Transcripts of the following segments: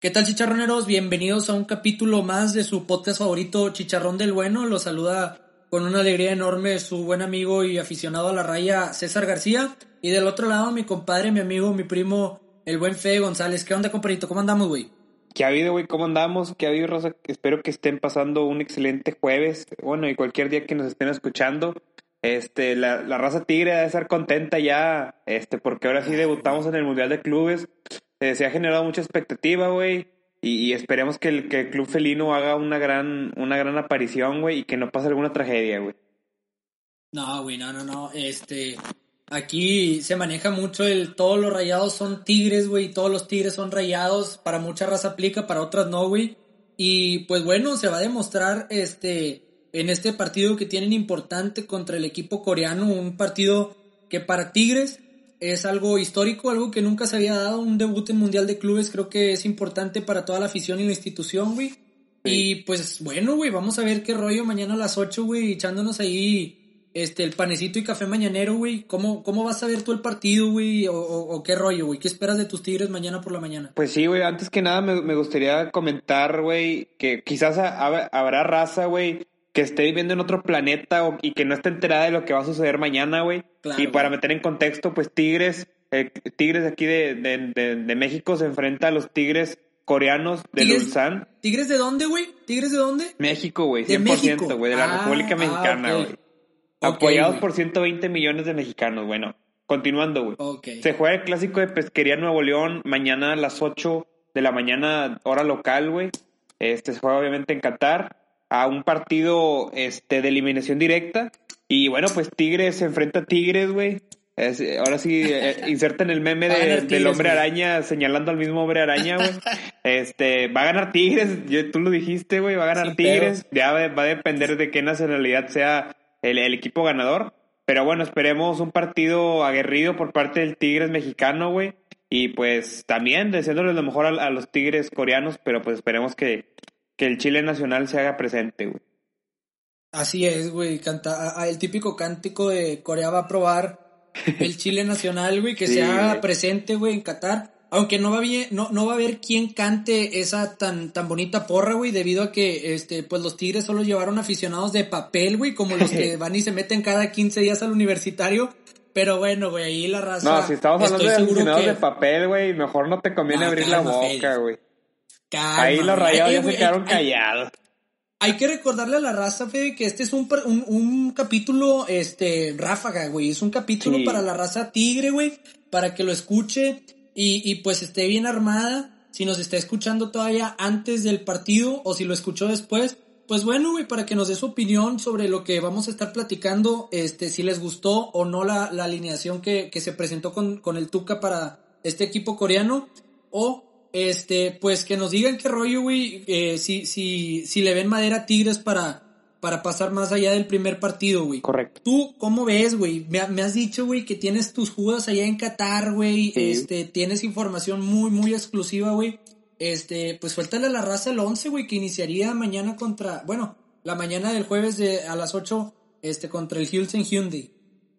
¿Qué tal chicharroneros? Bienvenidos a un capítulo más de su podcast favorito Chicharrón del Bueno. Los saluda con una alegría enorme su buen amigo y aficionado a la raya César García. Y del otro lado mi compadre, mi amigo, mi primo, el buen Fede González. ¿Qué onda compadrito? ¿Cómo andamos, güey? ¿Qué ha habido, güey? ¿Cómo andamos? ¿Qué ha habido, Rosa? Espero que estén pasando un excelente jueves. Bueno, y cualquier día que nos estén escuchando. Este, la, la raza tigre debe estar contenta ya, este, porque ahora sí debutamos en el Mundial de Clubes. Eh, se ha generado mucha expectativa, güey. Y, esperemos que el, que el club felino haga una gran, una gran aparición, güey, y que no pase alguna tragedia, güey. No, güey, no, no, no. Este, aquí se maneja mucho el todos los rayados son tigres, güey, todos los tigres son rayados. Para mucha raza aplica, para otras no, güey. Y pues bueno, se va a demostrar este en este partido que tienen importante contra el equipo coreano, un partido que para Tigres es algo histórico, algo que nunca se había dado, un debut en Mundial de Clubes, creo que es importante para toda la afición y la institución, güey. Y pues bueno, güey, vamos a ver qué rollo mañana a las 8, güey, echándonos ahí este, el panecito y café mañanero, güey. ¿Cómo, ¿Cómo vas a ver tú el partido, güey? O, qué rollo, güey? ¿Qué esperas de tus Tigres mañana por la mañana? Pues sí, güey, antes que nada me, me gustaría comentar, güey, que quizás habrá raza, güey, que esté viviendo en otro planeta y que no esté enterada de lo que va a suceder mañana, güey. y para meter en contexto, pues Tigres, eh, Tigres de aquí de, de, México se enfrenta a los Tigres coreanos de Ulsan. ¿Tigres de dónde, güey? ¿Tigres de dónde? México, güey, 100%, güey, de la ah, República ah, Mexicana, güey. Apoyados por 120 millones de mexicanos, bueno. Continuando, güey. Se juega el clásico de Pesquería Nuevo León mañana a las 8 de la mañana, hora local, güey. Este se juega obviamente en Qatar a un partido este, de eliminación directa. Y bueno, pues Tigres se enfrenta a Tigres, güey. ahora sí, eh, inserten el meme del hombre araña señalando al mismo hombre araña, güey. Este, va a ganar Tigres, tú lo dijiste, güey, va a ganar Tigres. Ya va, a depender de qué nacionalidad sea el, equipo ganador. Pero bueno, esperemos un partido aguerrido por parte del Tigres mexicano, güey. Y pues también deseándoles lo mejor a los Tigres coreanos, pero pues esperemos que, que el Chile nacional se haga presente, güey. Así es, güey. Canta, el típico cántico de Corea va a probar el Chile nacional, güey, que se haga presente, güey, en Qatar. Aunque no va, bien, no, no va a haber quien cante esa tan, tan bonita porra, güey, debido a que, este, pues los Tigres solo llevaron aficionados de papel, güey, como los que van y se meten cada 15 días al universitario. Pero bueno, güey, ahí la raza. No, si estamos hablando de aficionados de papel, güey, mejor no te conviene abrir la boca, güey. Ahí los rayados ya se quedaron callados. Hay que recordarle a la raza, Fede, que este es un, un, capítulo, este, ráfaga, güey. Es un capítulo para la raza tigre, güey. Para que lo escuche y, y pues esté bien armada. Si nos está escuchando todavía antes del partido o si lo escuchó después, pues bueno, güey, para que nos dé su opinión sobre lo que vamos a estar platicando, este, si les gustó o no la, la alineación que, que se presentó con, con el Tuca para este equipo coreano, o este, pues que nos digan qué rollo, güey, eh, si, si, si le ven madera a Tigres para, para pasar más allá del primer partido, güey. Correcto. ¿Tú cómo ves, güey? Me, has dicho, güey, que tienes tus jugadas allá en Qatar, güey. Este, tienes información muy, muy exclusiva, güey. Este, pues suéltale a la raza el 11, güey, que iniciaría mañana contra, bueno, la mañana del jueves de, a las 8, este, contra el Hilton Hyundai.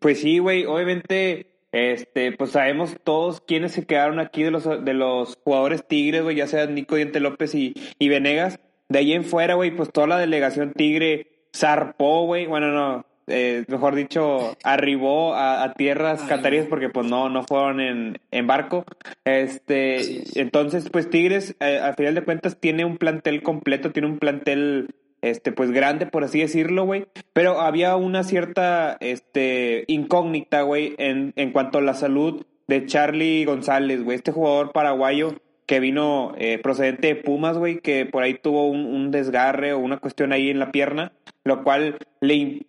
Pues sí, güey, obviamente este, pues sabemos todos quiénes se quedaron aquí de los, de los jugadores Tigres, güey, ya sea Nico Diente López y, y Venegas. De ahí en fuera, güey, pues toda la delegación Tigre zarpó, güey. Bueno, no, eh, mejor dicho, arribó a, tierras cataríes porque pues no, no fueron en, en barco. Este, entonces, pues Tigres, eh, al final de cuentas, tiene un plantel completo, tiene un plantel este, pues grande, por así decirlo, güey. Pero había una cierta, este, incógnita, güey, en, en cuanto a la salud de Charlie González, güey. Este jugador paraguayo que vino eh, procedente de Pumas, güey, que por ahí tuvo un, desgarre o una cuestión ahí en la pierna, lo cual le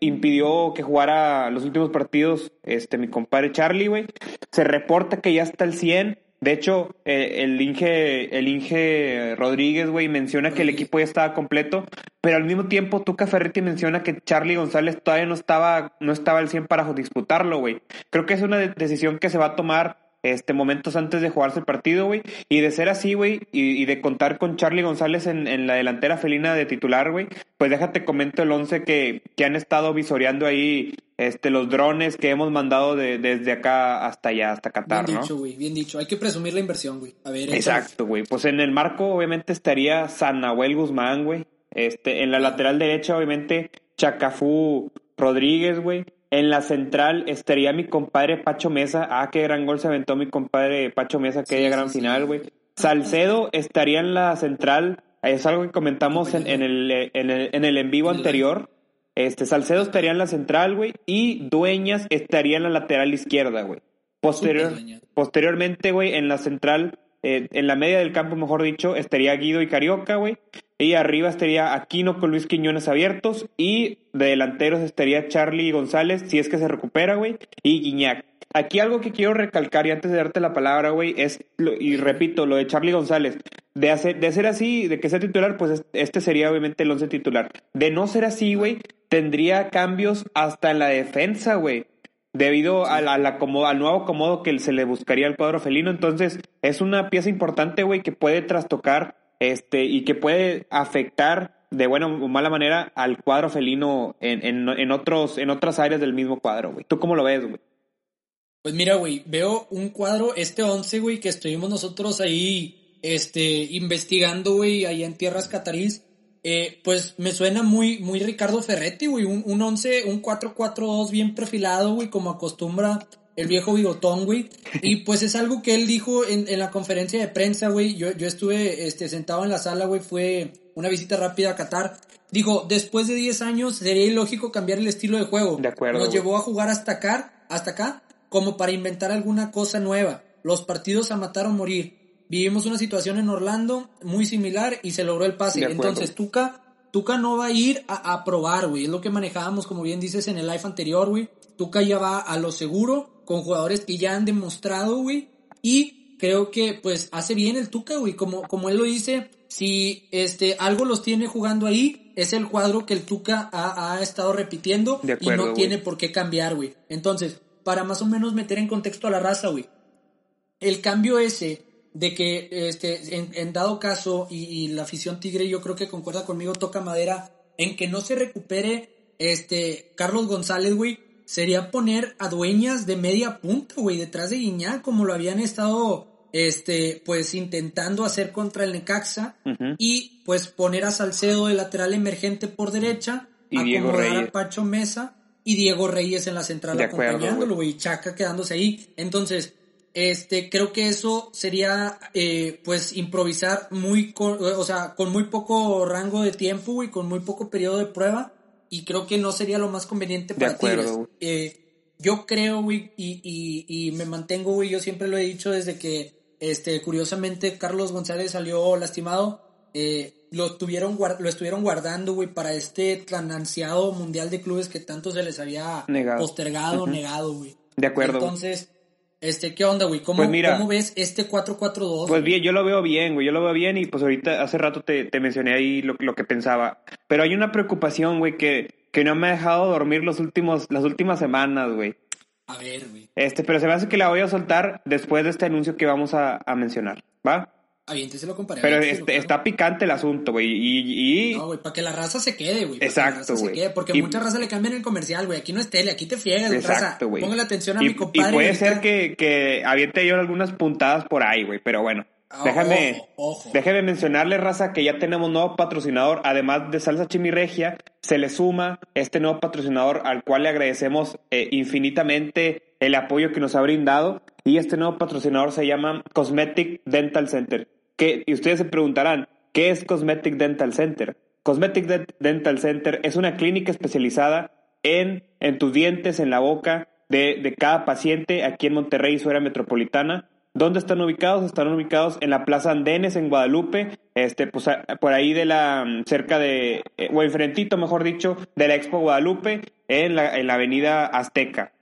impidió que jugara los últimos partidos este mi compadre Charlie, güey. Se reporta que ya está al 100, de hecho, eh, el Inge, el Inge Rodríguez, güey, menciona que el equipo ya estaba completo, pero al mismo tiempo Tuca Ferretti menciona que Charlie González todavía no estaba, no estaba al 100 para disputarlo, güey. Creo que es una decisión que se va a tomar este, momentos antes de jugarse el partido, güey. Y de ser así, güey, y, de contar con Charlie González en, la delantera felina de titular, güey, pues déjate comento el once que, que han estado visoreando ahí este, los drones que hemos mandado de, desde acá hasta allá, hasta Qatar, bien ¿no? dicho, güey, bien dicho. Hay que presumir la inversión, güey. A ver, Exacto, güey. Pues en el marco, obviamente, estaría San Nahuel Guzmán, güey. Este, en la lateral derecha, obviamente, Chacafú Rodríguez, güey. En la central estaría mi compadre Pacho Mesa. Ah, qué gran gol se aventó mi compadre Pacho Mesa, aquella gran final, güey. Salcedo estaría en la central. Es algo que comentamos en, en el, en, el, en el en vivo anterior. Este, Salcedo estaría en la central, güey. Y Dueñas estaría en la lateral izquierda, güey. Posterior, posteriormente, güey, en la central, eh, en la media del campo, mejor dicho, estaría Guido y Carioca, güey. Y arriba estaría Aquino con Luis Quiñones abiertos. Y de delanteros estaría Charlie González, si es que se recupera, güey. Y Guiñac. Aquí algo que quiero recalcar y antes de darte la palabra, güey, es, y repito, lo de Charlie González. De, hacer, de ser así, de que sea titular, pues este sería obviamente el once titular. De no ser así, güey, tendría cambios hasta en la defensa, güey. Debido a la, a la acomodo, al nuevo acomodo que se le buscaría al cuadro felino. Entonces, es una pieza importante, güey, que puede trastocar este, y que puede afectar de buena o mala manera al cuadro felino en, en, en otros, en otras áreas del mismo cuadro, güey. ¿Tú cómo lo ves, güey? Pues mira, güey, veo un cuadro, este 11, güey, que estuvimos nosotros ahí, este, investigando, güey, ahí en tierras catarís. Eh, pues me suena muy, muy Ricardo Ferretti, güey, un, un 11, un 4-4-2 bien perfilado, güey, como acostumbra el viejo bigotón, güey. Y pues es algo que él dijo en, en la conferencia de prensa, güey. Yo, yo estuve este, sentado en la sala, güey, fue una visita rápida a Qatar. Dijo, después de 10 años sería ilógico cambiar el estilo de juego. De acuerdo. Nos güey. llevó a jugar hasta acá, hasta acá, como para inventar alguna cosa nueva. Los partidos a matar o morir. Vivimos una situación en Orlando muy similar y se logró el pase. Entonces, Tuca, Tuca no va a ir a, a probar, güey. Es lo que manejábamos, como bien dices, en el live anterior, güey. Tuca ya va a lo seguro, con jugadores que ya han demostrado, güey. Y creo que, pues, hace bien el Tuca, güey. Como, como él lo dice, si este, algo los tiene jugando ahí, es el cuadro que el Tuca ha, ha estado repitiendo acuerdo, y no güey. tiene por qué cambiar, güey. Entonces, para más o menos meter en contexto a la raza, güey. El cambio ese de que, este, en, en dado caso, y, y la afición tigre yo creo que concuerda conmigo, toca madera, en que no se recupere, este, Carlos González, güey, sería poner a dueñas de media punta, güey, detrás de Guiñac, como lo habían estado, este, pues intentando hacer contra el Necaxa, y pues poner a Salcedo de lateral emergente por derecha, Y Diego Reyes. a Pacho Mesa y Diego Reyes en la central acompañándolo, güey, Chaca quedándose ahí. Entonces, este, creo que eso sería, eh, pues, improvisar muy, con, o sea, con muy poco rango de tiempo, güey, con muy poco periodo de prueba, y creo que no sería lo más conveniente para güey. Eh, yo creo, güey, y, y, y me mantengo, güey, yo siempre lo he dicho desde que, este, curiosamente, Carlos González salió lastimado, eh, lo, tuvieron, lo estuvieron guardando, güey, para este tan ansiado mundial de clubes que tanto se les había Negado. postergado, negado, güey. De acuerdo. Entonces, este, ¿qué onda, güey? ¿Cómo, Pues mira. ¿Cómo ves este 4-4-2? Pues bien, yo lo veo bien, güey, yo lo veo bien y pues ahorita hace rato te, te mencioné ahí lo, lo que pensaba. Pero hay una preocupación, güey, que, que no me ha dejado dormir los últimos, las últimas semanas, güey. A ver, güey. Este, pero se me hace que la voy a soltar después de este anuncio que vamos a, a mencionar, ¿va? Aviénteselo, compadre. Pero aviénteselo, este, claro. está picante el asunto, güey, y... y- No, güey, para que la raza se quede, güey. la Exacto, se güey. Porque Y- mucha raza le cambian el comercial, güey. Aquí no es tele, aquí te friegas. Exacto, güey. Póngale atención a y, mi compadre. y puede ser que, que aviente yo algunas puntadas por ahí, güey, pero bueno. Ah, Déjame, ojo, ojo. déjame mencionarle, raza, que ya tenemos nuevo patrocinador. Además de Salsa Chimiregia, se le suma este nuevo patrocinador al cual le agradecemos eh, infinitamente el apoyo que nos ha brindado. Y este nuevo patrocinador se llama Cosmetic Dental Center. Que, y ustedes se preguntarán, ¿qué es Cosmetic Dental Center? Cosmetic De- Dental Center es una clínica especializada en, en tus dientes, en la boca de, de cada paciente aquí en Monterrey y su área metropolitana. ¿Dónde están ubicados? Están ubicados en la Plaza Andenes, en Guadalupe, este, pues, por ahí de la, cerca de, eh, o enfrentito, mejor dicho, de la Expo Guadalupe, en la, en la avenida Azteca.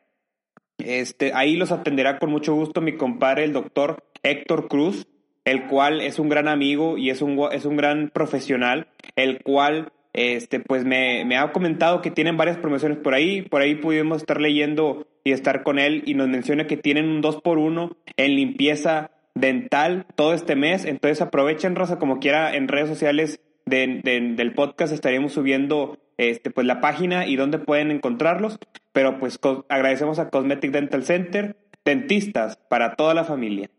Este, ahí los atenderá con mucho gusto mi compadre, el doctor Héctor Cruz, el cual es un gran amigo y es un, es un gran profesional, el cual este, pues me, ha comentado que tienen varias promociones por ahí, por ahí pudimos estar leyendo y estar con él y nos menciona que tienen un 2 por 1 en limpieza dental todo este mes, entonces aprovechen, Rosa, como quiera en redes sociales de- de- del podcast estaremos subiendo este, pues la página y dónde pueden encontrarlos. Pero pues agradecemos a Cosmetic Dental Center, dentistas para toda la familia.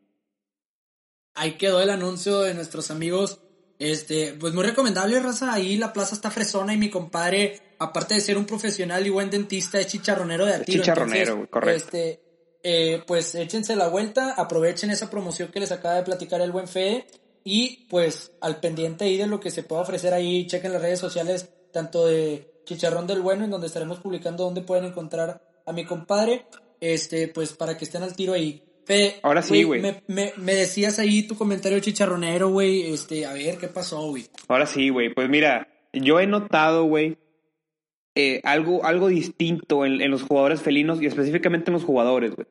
Ahí quedó el anuncio de nuestros amigos. Este, pues muy recomendable, raza. Ahí la plaza está fresona y mi compadre, aparte de ser un profesional y buen dentista, es chicharronero de atiro. Chicharronero, correcto. Este, eh, pues échense la vuelta, aprovechen esa promoción que les acaba de platicar el buen Fede y pues al pendiente ahí de lo que se pueda ofrecer ahí, chequen las redes sociales tanto de Chicharrón del Bueno, en donde estaremos publicando dónde pueden encontrar a mi compadre, este, pues para que estén al tiro ahí. Ahora sí, güey. Me, me, me, decías ahí tu comentario chicharronero, güey. Este, a ver, ¿qué pasó, güey? Ahora sí, güey. Pues mira, yo he notado, güey, eh, algo, algo distinto en, en, los jugadores felinos y específicamente en los jugadores, güey.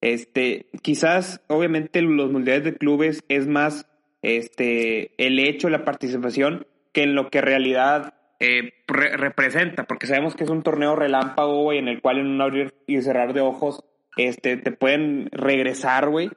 Este, quizás, obviamente, los mundiales de clubes es más este, el hecho, la participación, que en lo que en realidad eh, representa, porque sabemos que es un torneo relámpago, güey, en el cual en un abrir y cerrar de ojos este, te pueden regresar, güey.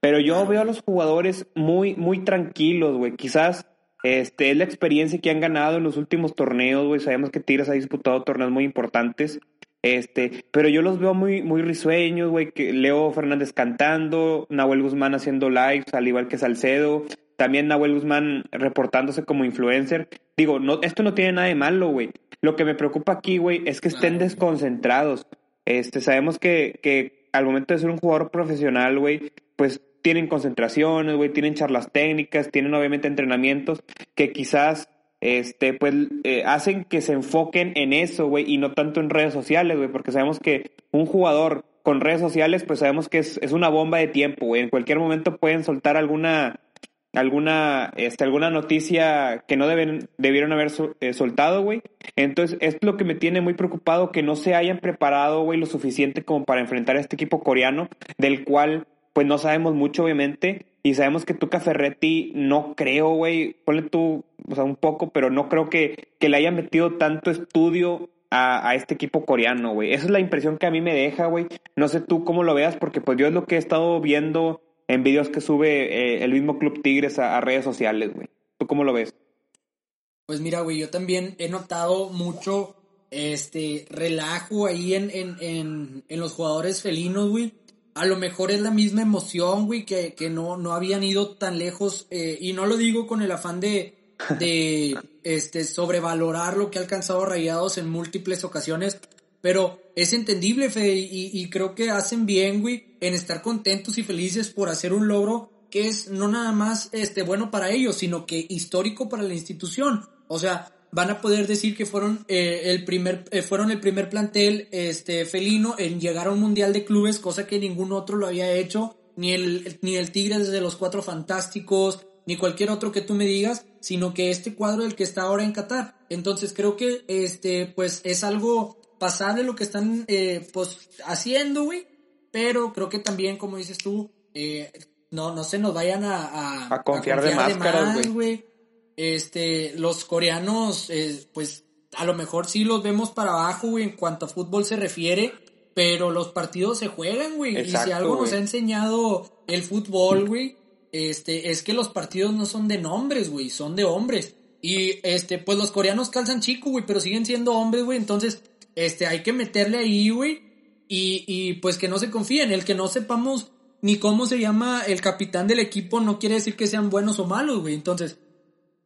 Pero yo veo a los jugadores muy, muy tranquilos, güey. Quizás este, es la experiencia que han ganado en los últimos torneos, güey. Sabemos que Tigres ha disputado torneos muy importantes. Este, pero yo los veo muy, muy risueños, güey. Leo Fernández cantando, Nahuel Guzmán haciendo lives, al igual que Salcedo. También Nahuel Guzmán reportándose como influencer. Digo, no, esto no tiene nada de malo, güey. Lo que me preocupa aquí, güey, es que estén desconcentrados. Este, sabemos que, que al momento de ser un jugador profesional, güey, pues tienen concentraciones, güey, tienen charlas técnicas, tienen obviamente entrenamientos que quizás este, pues, eh, hacen que se enfoquen en eso, güey, y no tanto en redes sociales, güey, porque sabemos que un jugador con redes sociales, pues sabemos que es, es una bomba de tiempo, güey. En cualquier momento pueden soltar alguna alguna, este, alguna noticia que no deben, debieron haber eh, soltado, güey. Entonces, es lo que me tiene muy preocupado, que no se hayan preparado, güey, lo suficiente como para enfrentar a este equipo coreano, del cual, pues no sabemos mucho, obviamente, y sabemos que Tuca Ferretti, no creo, güey, ponle tú, o sea, un poco, pero no creo que, que le hayan metido tanto estudio a, a, este equipo coreano, güey. Esa es la impresión que a mí me deja, güey. No sé tú cómo lo veas, porque pues yo es lo que he estado viendo en videos que sube eh, el mismo Club Tigres a, redes sociales, güey. ¿Tú cómo lo ves? Pues mira, güey, yo también he notado mucho este relajo ahí en, en, en, en los jugadores felinos, güey. A lo mejor es la misma emoción, güey, que, que no, no habían ido tan lejos. Eh, y no lo digo con el afán de, de este, sobrevalorar lo que ha alcanzado Rayados en múltiples ocasiones. Pero es entendible, Fede, y, creo que hacen bien, güey, en estar contentos y felices por hacer un logro que es no nada más este bueno para ellos, sino que histórico para la institución. O sea, van a poder decir que fueron eh, el primer eh, fueron el primer plantel este felino en llegar a un mundial de clubes, cosa que ningún otro lo había hecho, ni el ni el Tigre desde los Cuatro Fantásticos, ni cualquier otro que tú me digas, sino que este cuadro el que está ahora en Qatar. Entonces creo que este pues es algo pasable lo que están eh, pues haciendo, güey, pero creo que también como dices tú eh, no no se nos vayan a a, confiar, de máscaras, güey. Este los coreanos eh, pues a lo mejor sí los vemos para abajo, güey, en cuanto a fútbol se refiere, pero los partidos se juegan, güey, y si algo nos ha enseñado el fútbol, güey, este es que los partidos no son de nombres, güey, son de hombres. Y este, pues los coreanos calzan chico, güey, pero siguen siendo hombres, güey. Entonces, este, hay que meterle ahí, güey. Y, y pues que no se confíen. El que no sepamos ni cómo se llama el capitán del equipo no quiere decir que sean buenos o malos, güey. Entonces,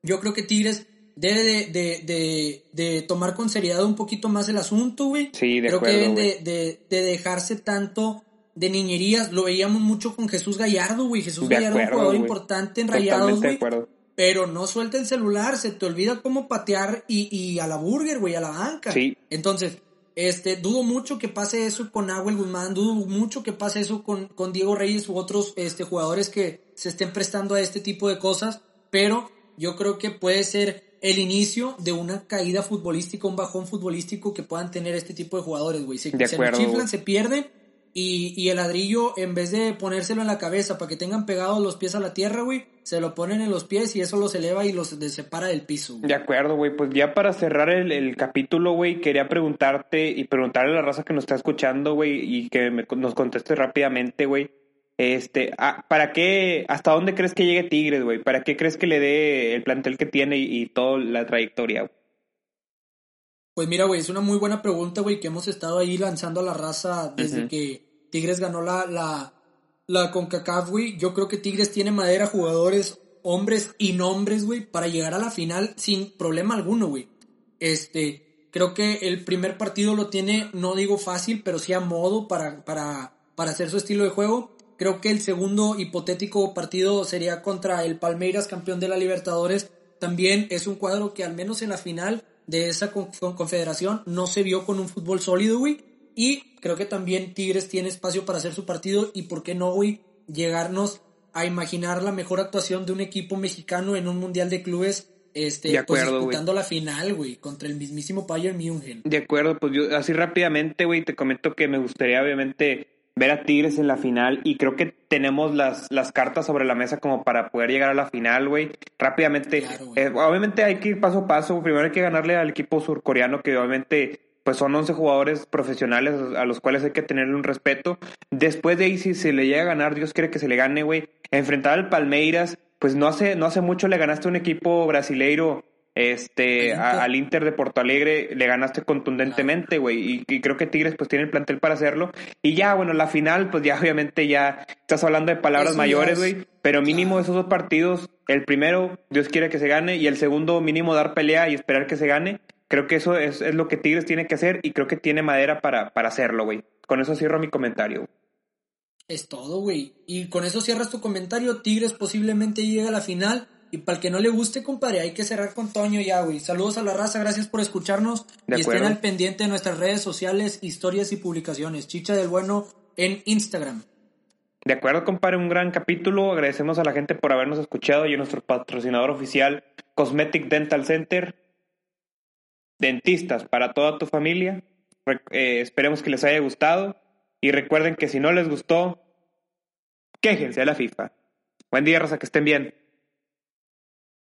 yo creo que Tigres debe de, de, de, de, tomar con seriedad un poquito más el asunto, güey. Sí, de Creo acuerdo, que deben de, de, dejarse tanto de niñerías. Lo veíamos mucho con Jesús Gallardo, güey. Jesús de Gallardo, acuerdo, un jugador güey. importante en Rayados, de güey. Pero no suelta el celular, se te olvida cómo patear y, y a la burger, güey, a la banca. Sí. Entonces, este, dudo mucho que pase eso con Nahuel Guzmán, dudo mucho que pase eso con, con Diego Reyes u otros este, jugadores que se estén prestando a este tipo de cosas, pero yo creo que puede ser el inicio de una caída futbolística, un bajón futbolístico que puedan tener este tipo de jugadores, güey. Se, De se acuerdo, chiflan, güey. se pierden y, y el ladrillo, en vez de ponérselo en la cabeza para que tengan pegados los pies a la tierra, güey, se lo ponen en los pies y eso los eleva y los separa del piso. De acuerdo, güey. Pues ya para cerrar el, el capítulo, güey, quería preguntarte y preguntarle a la raza que nos está escuchando, güey, y que me- nos conteste rápidamente, güey. Este, ah, ¿para qué, hasta dónde crees que llegue Tigres, güey? ¿Para qué crees que le dé el plantel que tiene y, y toda la trayectoria? Pues mira, güey, es una muy buena pregunta, güey, que hemos estado ahí lanzando a la raza desde que Tigres ganó la, la, la CONCACAF, güey. Yo creo que Tigres tiene madera, jugadores, hombres y nombres, güey, para llegar a la final sin problema alguno, güey. Este, creo que el primer partido lo tiene, no digo fácil, pero sí a modo para, para, para hacer su estilo de juego. Creo que el segundo hipotético partido sería contra el Palmeiras, campeón de la Libertadores. También es un cuadro que al menos en la final de esa confederación no se vio con un fútbol sólido, güey. Y creo que también Tigres tiene espacio para hacer su partido y por qué no, güey, llegarnos a imaginar la mejor actuación de un equipo mexicano en un mundial de clubes este, de pues, disputando la final, güey, contra el mismísimo Bayern München. De acuerdo, pues yo así rápidamente, güey, te comento que me gustaría obviamente ver a Tigres en la final y creo que tenemos las, las cartas sobre la mesa como para poder llegar a la final, güey. Rápidamente, eh, obviamente hay que ir paso a paso. Primero hay que ganarle al equipo surcoreano que obviamente pues son 11 jugadores profesionales a los cuales hay que tenerle un respeto. Después de ahí, si se le llega a ganar, Dios quiere que se le gane, güey. Enfrentar al Palmeiras, pues no hace, no hace mucho le ganaste a un equipo brasileiro este, al Inter de Porto Alegre le ganaste contundentemente, güey, y, creo que Tigres pues tiene el plantel para hacerlo. Y ya, bueno, la final, pues ya obviamente ya estás hablando de palabras mayores, güey, pero mínimo esos dos partidos, el primero, Dios quiere que se gane, y el segundo, mínimo dar pelea y esperar que se gane. Creo que eso es, es lo que Tigres tiene que hacer y creo que tiene madera para, para hacerlo, güey. Con eso cierro mi comentario. Es todo, güey. Y con eso cierras tu comentario. Tigres posiblemente llegue a la final y para el que no le guste, compadre, hay que cerrar con Toño ya, güey. Saludos a la raza, gracias por escucharnos. y estén al pendiente de nuestras redes sociales, historias y publicaciones. Chicha del Bueno en Instagram. De acuerdo, compadre, un gran capítulo. Agradecemos a la gente por habernos escuchado y a nuestro patrocinador oficial, Cosmetic Dental Center. Dentistas para toda tu familia. Eh, esperemos que les haya gustado. Y recuerden que si no les gustó, quéjense a la FIFA. Buen día, raza, que estén bien.